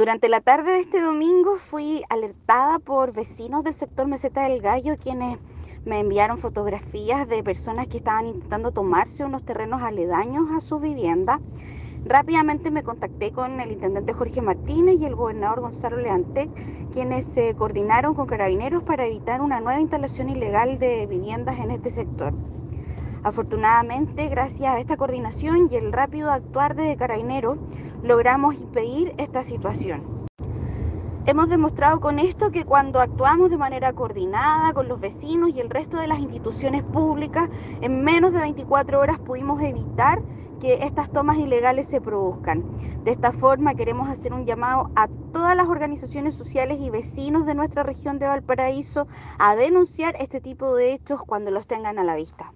Durante la tarde de este domingo fui alertada por vecinos del sector Meseta del Gallo quienes me enviaron fotografías de personas que estaban intentando tomarse unos terrenos aledaños a su vivienda. Rápidamente me contacté con el intendente Jorge Martínez y el gobernador Gonzalo Leante, quienes se coordinaron con carabineros para evitar una nueva instalación ilegal de viviendas en este sector. Afortunadamente, gracias a esta coordinación y el rápido actuar de carabineros, logramos impedir esta situación. Hemos demostrado con esto que cuando actuamos de manera coordinada con los vecinos y el resto de las instituciones públicas, en menos de 24 horas pudimos evitar que estas tomas ilegales se produzcan. De esta forma queremos hacer un llamado a todas las organizaciones sociales y vecinos de nuestra región de Valparaíso a denunciar este tipo de hechos cuando los tengan a la vista.